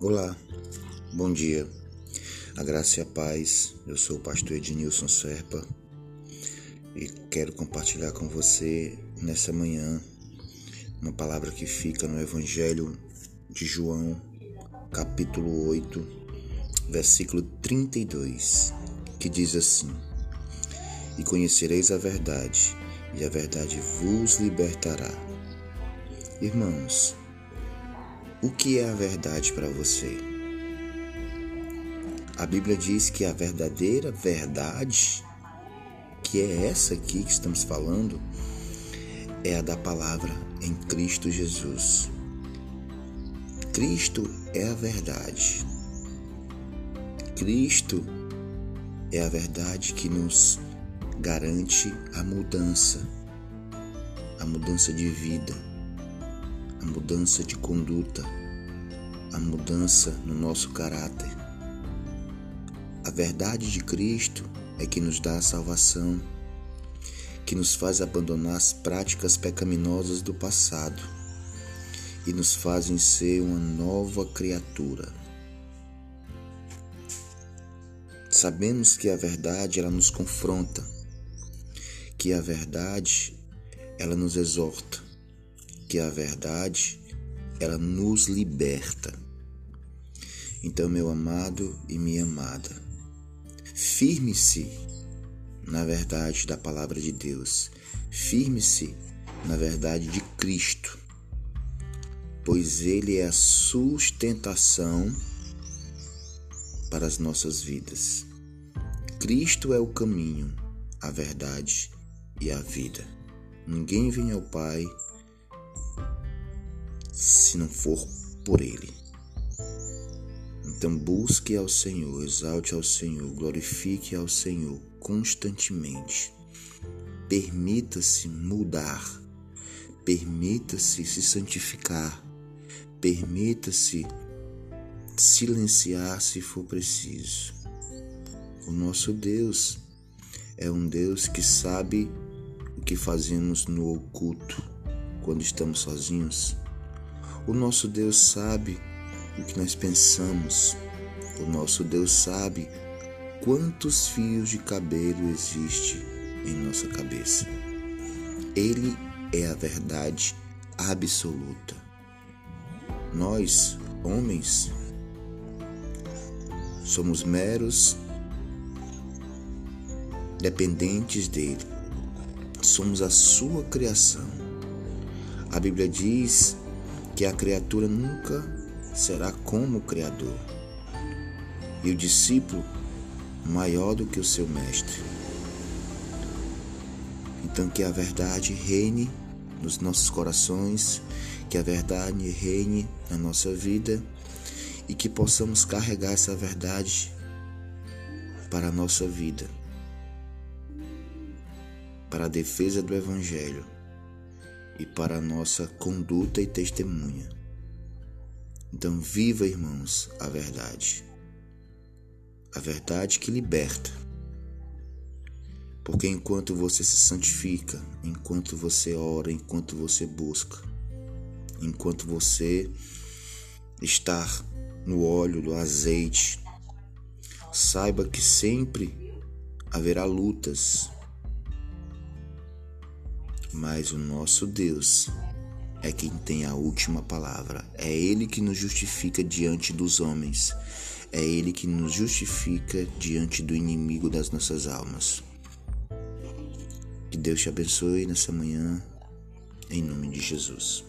Olá, bom dia. A graça e a paz. Eu sou o pastor Ednilson Serpa e quero compartilhar com você nessa manhã uma palavra que fica no Evangelho de João, capítulo 8, versículo 32, que diz assim: E conhecereis a verdade, e a verdade vos libertará. Irmãos, o que é a verdade para você? A Bíblia diz que a verdadeira verdade, que é essa aqui que estamos falando, é a da palavra em Cristo Jesus. Cristo é a verdade. Cristo é a verdade que nos garante a mudança, a mudança de vida a mudança de conduta, a mudança no nosso caráter. A verdade de Cristo é que nos dá a salvação, que nos faz abandonar as práticas pecaminosas do passado e nos fazem ser uma nova criatura. Sabemos que a verdade ela nos confronta, que a verdade ela nos exorta, que a verdade ela nos liberta. Então, meu amado e minha amada, firme-se na verdade da palavra de Deus, firme-se na verdade de Cristo, pois Ele é a sustentação para as nossas vidas. Cristo é o caminho, a verdade e a vida. Ninguém vem ao Pai se não for por Ele. Então busque ao Senhor, exalte ao Senhor, glorifique ao Senhor constantemente. Permita-se mudar, permita-se se santificar, permita-se silenciar se for preciso. O nosso Deus é um Deus que sabe o que fazemos no oculto quando estamos sozinhos. O nosso Deus sabe o que nós pensamos. O nosso Deus sabe quantos fios de cabelo existe em nossa cabeça. Ele é a verdade absoluta. Nós, homens, somos meros dependentes dele. Somos a sua criação. A Bíblia diz que a criatura nunca será como o Criador, e o discípulo maior do que o seu mestre. Então, que a verdade reine nos nossos corações, que a verdade reine na nossa vida e que possamos carregar essa verdade para a nossa vida, para a defesa do Evangelho e para a nossa conduta e testemunha. Então, viva, irmãos, a verdade. A verdade que liberta. Porque enquanto você se santifica, enquanto você ora, enquanto você busca, enquanto você está no óleo do azeite, saiba que sempre haverá lutas, mas o nosso Deus é quem tem a última palavra. É Ele que nos justifica diante dos homens. É Ele que nos justifica diante do inimigo das nossas almas. Que Deus te abençoe nessa manhã, em nome de Jesus.